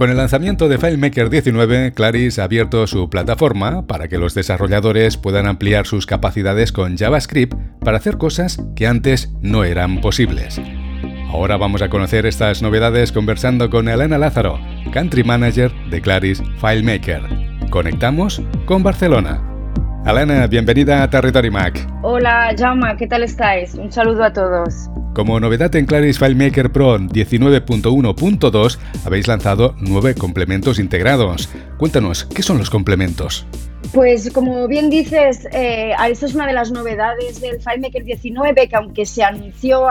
Con el lanzamiento de FileMaker 19, Claris ha abierto su plataforma para que los desarrolladores puedan ampliar sus capacidades con JavaScript para hacer cosas que antes no eran posibles. Ahora vamos a conocer estas novedades conversando con Elena Lázaro, Country Manager de Claris FileMaker. Conectamos con Barcelona. Elena, bienvenida a Territory Mac. Hola, Jaume, ¿qué tal estáis? Un saludo a todos. Como novedad en Claris FileMaker Pro 19.1.2 habéis lanzado nueve complementos integrados. Cuéntanos, ¿qué son los complementos? Pues como bien dices, eh, es una de las novedades del FileMaker 19, que aunque se anunció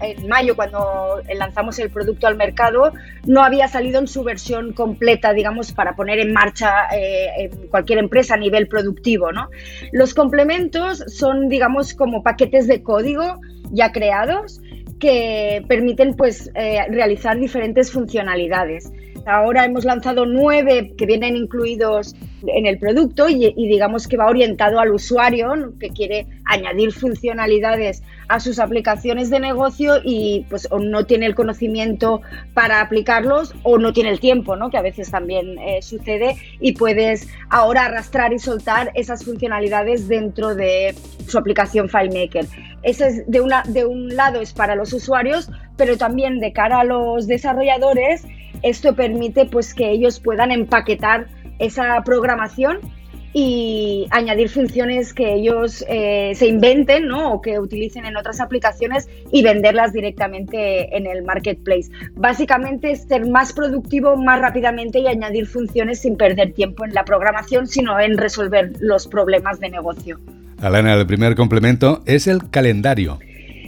en mayo cuando lanzamos el producto al mercado, no había salido en su versión completa, digamos, para poner en marcha eh, en cualquier empresa a nivel productivo. ¿no? Los complementos son, digamos, como paquetes de código ya creados que permiten pues, eh, realizar diferentes funcionalidades. Ahora hemos lanzado nueve que vienen incluidos en el producto y, digamos que va orientado al usuario que quiere añadir funcionalidades a sus aplicaciones de negocio y pues o no tiene el conocimiento para aplicarlos o no tiene el tiempo, ¿no? que a veces también eh, sucede y puedes ahora arrastrar y soltar esas funcionalidades dentro de su aplicación FileMaker. Ese es de, una, de un lado es para los usuarios, pero también de cara a los desarrolladores esto permite pues que ellos puedan empaquetar esa programación y añadir funciones que ellos eh, se inventen ¿no? o que utilicen en otras aplicaciones y venderlas directamente en el marketplace. Básicamente es ser más productivo más rápidamente y añadir funciones sin perder tiempo en la programación, sino en resolver los problemas de negocio. Alana, el primer complemento es el calendario.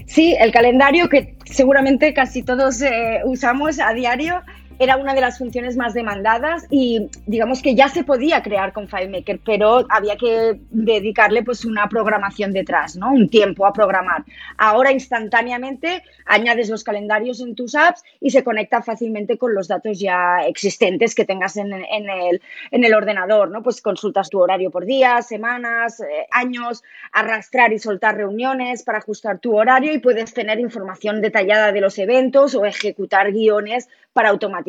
Sí, el calendario que seguramente casi todos eh, usamos a diario era una de las funciones más demandadas y digamos que ya se podía crear con FileMaker, pero había que dedicarle pues una programación detrás, ¿no? Un tiempo a programar. Ahora instantáneamente añades los calendarios en tus apps y se conecta fácilmente con los datos ya existentes que tengas en, el, en el ordenador, ¿no? Pues consultas tu horario por día, semanas, eh, años, arrastrar y soltar reuniones para ajustar tu horario y puedes tener información detallada de los eventos o ejecutar guiones para automatizar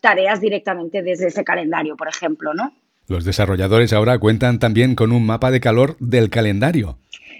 tareas directamente desde ese calendario, por ejemplo, ¿no? Los desarrolladores ahora cuentan también con un mapa de calor del calendario.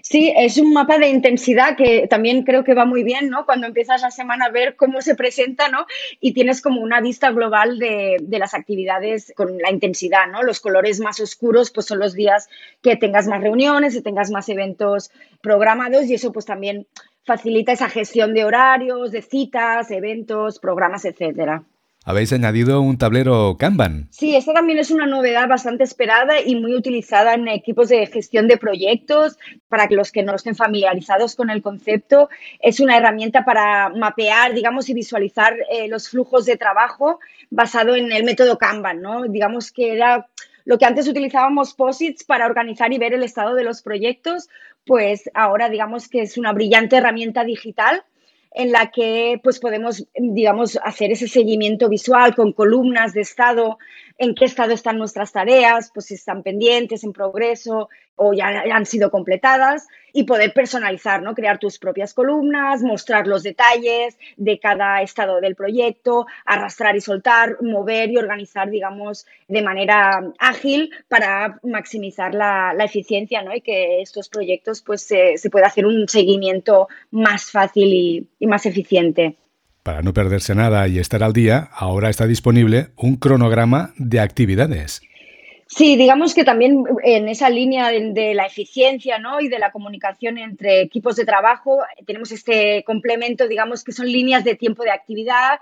Sí, es un mapa de intensidad que también creo que va muy bien, ¿no? Cuando empiezas la semana a ver cómo se presenta, ¿no? Y tienes como una vista global de, de, las actividades con la intensidad, ¿no? Los colores más oscuros, pues son los días que tengas más reuniones, y tengas más eventos programados y eso pues también facilita esa gestión de horarios, de citas, eventos, programas, etcétera. Habéis añadido un tablero Kanban. Sí, esta también es una novedad bastante esperada y muy utilizada en equipos de gestión de proyectos. Para los que no estén familiarizados con el concepto, es una herramienta para mapear, digamos, y visualizar eh, los flujos de trabajo basado en el método Kanban, ¿no? Digamos que era lo que antes utilizábamos POSITs para organizar y ver el estado de los proyectos, pues ahora digamos que es una brillante herramienta digital en la que pues podemos, digamos, hacer ese seguimiento visual con columnas de estado, en qué estado están nuestras tareas, pues si están pendientes, en progreso o ya han sido completadas y poder personalizar, ¿no? Crear tus propias columnas, mostrar los detalles de cada estado del proyecto, arrastrar y soltar, mover y organizar, digamos, de manera ágil para maximizar la, eficiencia, ¿no? Y que estos proyectos, pues, se, se pueda hacer un seguimiento más fácil y, y más eficiente. Para no perderse nada y estar al día, ahora está disponible un cronograma de actividades. Sí, digamos que también en esa línea de, la eficiencia ¿no? y de la comunicación entre equipos de trabajo tenemos este complemento, digamos que son líneas de tiempo de actividad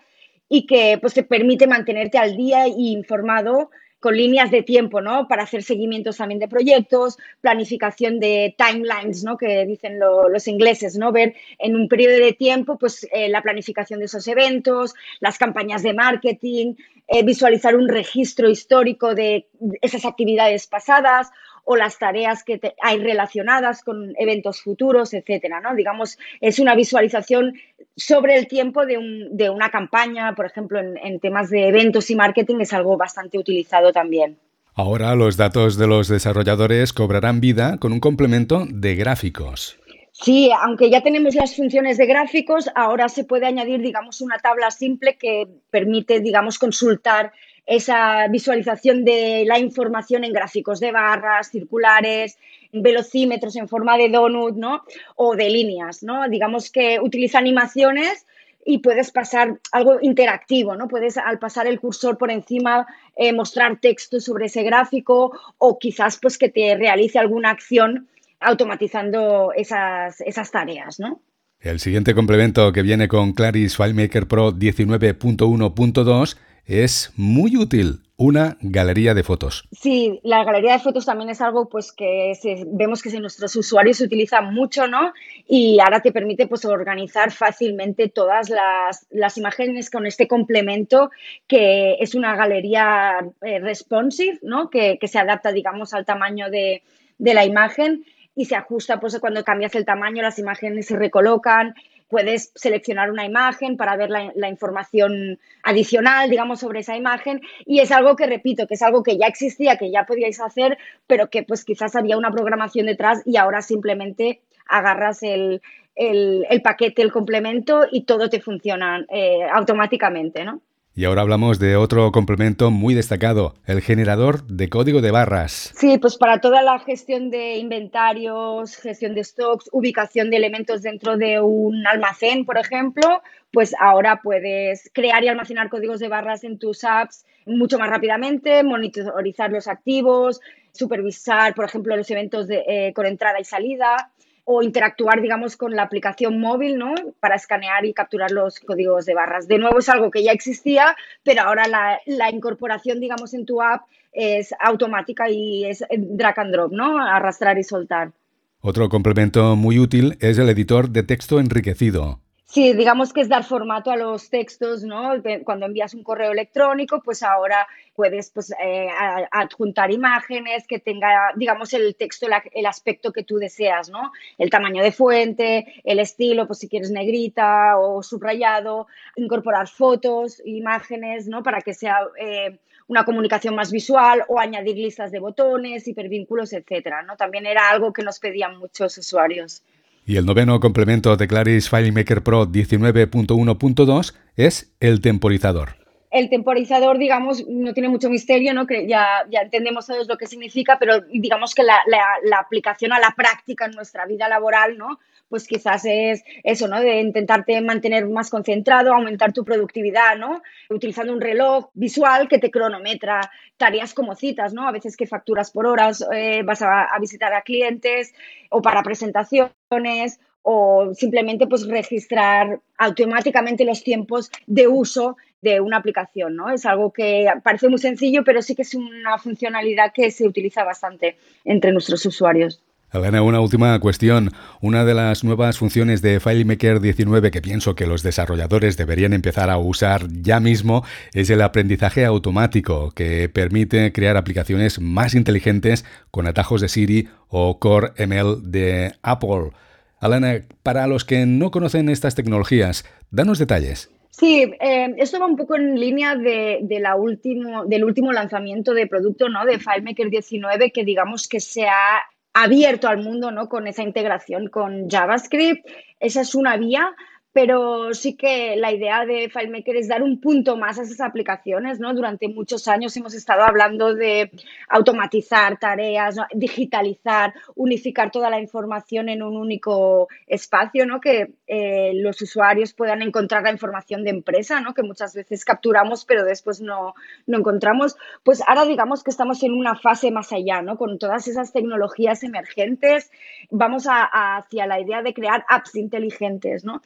y que pues, te permite mantenerte al día y informado con líneas de tiempo, ¿no? Para hacer seguimientos también de proyectos, planificación de timelines, ¿no? Que dicen los ingleses, ¿no? Ver en un periodo de tiempo, pues, eh, la planificación de esos eventos, las campañas de marketing, eh, visualizar un registro histórico de esas actividades pasadas o las tareas que hay relacionadas con eventos futuros, etcétera, ¿no? Digamos, es una visualización sobre el tiempo de, una campaña, por ejemplo, en, temas de eventos y marketing es algo bastante utilizado también. Ahora los datos de los desarrolladores cobrarán vida con un complemento de gráficos. Sí, aunque ya tenemos las funciones de gráficos, ahora se puede añadir, digamos, una tabla simple que permite, digamos, consultar esa visualización de la información en gráficos de barras, circulares, velocímetros en forma de donut, ¿no? O de líneas, ¿no? Digamos que utiliza animaciones y puedes pasar algo interactivo, ¿no? Puedes al pasar el cursor por encima eh, mostrar texto sobre ese gráfico o quizás pues que te realice alguna acción automatizando esas, esas tareas, ¿no? El siguiente complemento que viene con Claris FileMaker Pro 19.1.2 es muy útil, una galería de fotos. Sí, la galería de fotos también es algo pues que vemos que nuestros usuarios se utiliza mucho, ¿no? Y ahora te permite pues organizar fácilmente todas las, imágenes con este complemento que es una galería eh, responsive, ¿no? Que, se adapta, digamos, al tamaño de, de la imagen y se ajusta pues cuando cambias el tamaño, las imágenes se recolocan puedes seleccionar una imagen para ver la, información adicional, digamos, sobre esa imagen. Y es algo que, repito, que es algo que ya existía, que ya podíais hacer, pero que pues quizás había una programación detrás y ahora simplemente agarras el, paquete, el complemento y todo te funciona eh, automáticamente, ¿no? Y ahora hablamos de otro complemento muy destacado, el generador de código de barras. Sí, pues para toda la gestión de inventarios, gestión de stocks, ubicación de elementos dentro de un almacén, por ejemplo, pues ahora puedes crear y almacenar códigos de barras en tus apps mucho más rápidamente, monitorizar los activos, supervisar, por ejemplo, los eventos de, eh, con entrada y salida o interactuar, digamos, con la aplicación móvil, ¿no? Para escanear y capturar los códigos de barras. De nuevo, es algo que ya existía, pero ahora la, incorporación, digamos, en tu app es automática y es drag and drop, ¿no? Arrastrar y soltar. Otro complemento muy útil es el editor de texto enriquecido. Sí, digamos que es dar formato a los textos, ¿no? Cuando envías un correo electrónico, pues ahora puedes pues, eh, adjuntar imágenes que tenga, digamos, el texto, el aspecto que tú deseas, ¿no? El tamaño de fuente, el estilo, pues si quieres negrita o subrayado, incorporar fotos, imágenes, ¿no? Para que sea eh, una comunicación más visual o añadir listas de botones, hipervínculos, etcétera, ¿no? También era algo que nos pedían muchos usuarios. Y el noveno complemento de Claris FileMaker Pro 19.1.2 es el temporizador el temporizador, digamos, no tiene mucho misterio, ¿no? Que ya, ya entendemos todos lo que significa, pero digamos que la, la, aplicación a la práctica en nuestra vida laboral, ¿no? Pues quizás es eso, ¿no? De intentarte mantener más concentrado, aumentar tu productividad, ¿no? Utilizando un reloj visual que te cronometra tareas como citas, ¿no? A veces que facturas por horas, eh, vas a, a visitar a clientes o para presentaciones o simplemente pues registrar automáticamente los tiempos de uso de una aplicación, ¿no? Es algo que parece muy sencillo, pero sí que es una funcionalidad que se utiliza bastante entre nuestros usuarios. Elena, una última cuestión. Una de las nuevas funciones de FileMaker 19 que pienso que los desarrolladores deberían empezar a usar ya mismo es el aprendizaje automático, que permite crear aplicaciones más inteligentes con atajos de Siri o Core ML de Apple. Alana, para los que no conocen estas tecnologías, danos detalles. Sí, eh, esto va un poco en línea de, la último, del último lanzamiento de producto, ¿no? De FileMaker 19, que digamos que se ha abierto al mundo, ¿no? Con esa integración con JavaScript. Esa es una vía, pero sí que la idea de FileMaker es dar un punto más a esas aplicaciones, ¿no? Durante muchos años hemos estado hablando de automatizar tareas, digitalizar, unificar toda la información en un único espacio, ¿no? Que eh, los usuarios puedan encontrar la información de empresa, ¿no? Que muchas veces capturamos pero después no, no encontramos. Pues ahora digamos que estamos en una fase más allá, ¿no? Con todas esas tecnologías emergentes, vamos hacia la idea de crear apps inteligentes, ¿no?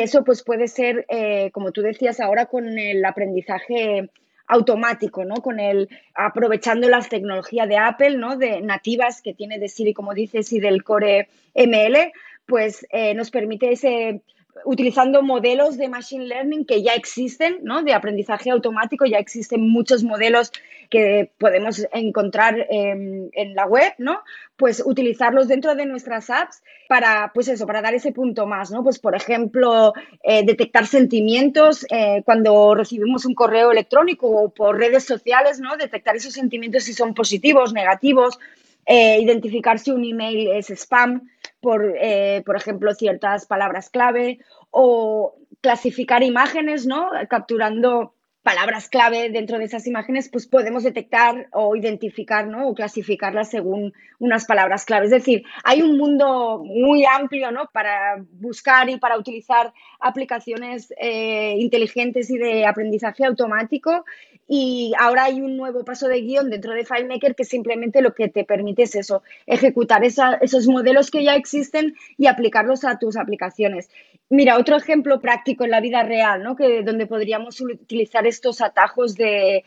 Eso pues puede ser, eh, como tú decías ahora, con el aprendizaje automático, ¿no? Con el aprovechando las tecnologías de Apple, ¿no? De nativas que tiene de Siri, como dices, y del Core ML, pues eh, nos permite ese utilizando modelos de machine learning que ya existen, ¿no? De aprendizaje automático, ya existen muchos modelos que podemos encontrar en la web, ¿no? Pues utilizarlos dentro de nuestras apps para, pues eso, para dar ese punto más, ¿no? Pues, por ejemplo, eh, detectar sentimientos eh, cuando recibimos un correo electrónico o por redes sociales, ¿no? Detectar esos sentimientos si son positivos, negativos, eh, identificar si un email es spam por, eh, por ejemplo, ciertas palabras clave o clasificar imágenes, ¿no? Capturando palabras clave dentro de esas imágenes, pues podemos detectar o identificar, ¿no? O clasificarlas según unas palabras clave. Es decir, hay un mundo muy amplio, ¿no? Para buscar y para utilizar aplicaciones eh, inteligentes y de aprendizaje automático. Y ahora hay un nuevo paso de guion dentro de FileMaker que simplemente lo que te permite es eso, ejecutar esos modelos que ya existen y aplicarlos a tus aplicaciones. Mira, otro ejemplo práctico en la vida real, ¿no? Que, donde podríamos utilizar estos atajos de,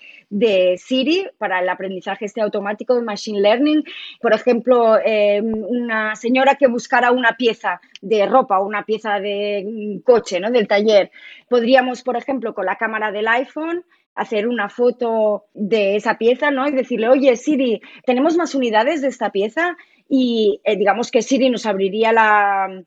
Siri para el aprendizaje este automático de Machine Learning. Por ejemplo, eh, una señora que buscara una pieza de ropa o una pieza de coche, ¿no? Del taller. Podríamos, por ejemplo, con la cámara del iPhone hacer una foto de esa pieza, ¿no? Y decirle, oye, Siri, ¿tenemos más unidades de esta pieza? Y eh, digamos que Siri nos abriría la,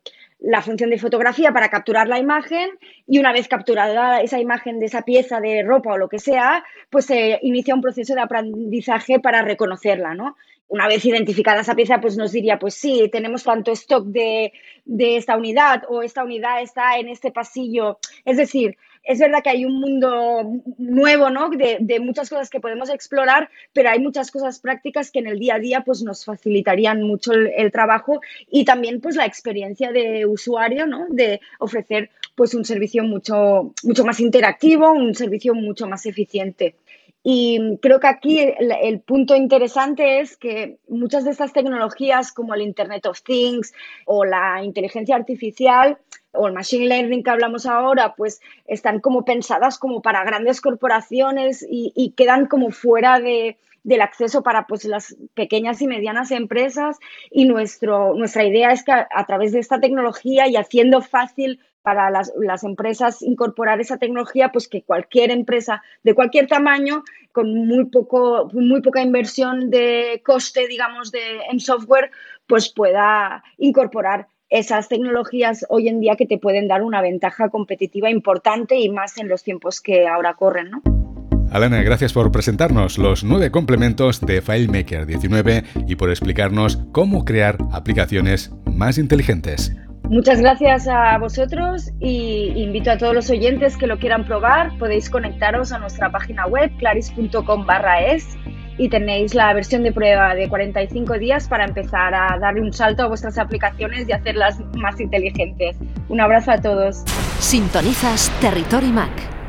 función de fotografía para capturar la imagen y una vez capturada esa imagen de esa pieza de ropa o lo que sea, pues se inicia un proceso de aprendizaje para reconocerla, ¿no? Una vez identificada esa pieza, pues nos diría, pues sí, tenemos tanto stock de esta unidad o esta unidad está en este pasillo. Es decir, es verdad que hay un mundo nuevo, ¿no? De, muchas cosas que podemos explorar, pero hay muchas cosas prácticas que en el día a día pues nos facilitarían mucho el, trabajo y también pues la experiencia de usuario, ¿no? De ofrecer pues un servicio mucho, mucho más interactivo, un servicio mucho más eficiente. Y creo que aquí el, punto interesante es que muchas de estas tecnologías como el Internet of Things o la inteligencia artificial o el machine learning que hablamos ahora, pues están como pensadas como para grandes corporaciones y, quedan como fuera de, del acceso para pues las pequeñas y medianas empresas. Y nuestro, nuestra idea es que a través de esta tecnología y haciendo fácil para las, las, empresas incorporar esa tecnología, pues que cualquier empresa de cualquier tamaño, con muy, poco, muy poca inversión de coste, digamos, de, en software, pues pueda incorporar esas tecnologías hoy en día que te pueden dar una ventaja competitiva importante y más en los tiempos que ahora corren, ¿no? Alana, gracias por presentarnos los nueve complementos de FileMaker 19 y por explicarnos cómo crear aplicaciones más inteligentes. Muchas gracias a vosotros y invito a todos los oyentes que lo quieran probar. Podéis conectaros a nuestra página web claris.com barra es y tenéis la versión de prueba de 45 días para empezar a darle un salto a vuestras aplicaciones y hacerlas más inteligentes. Un abrazo a todos. Sintonizas Territory Mac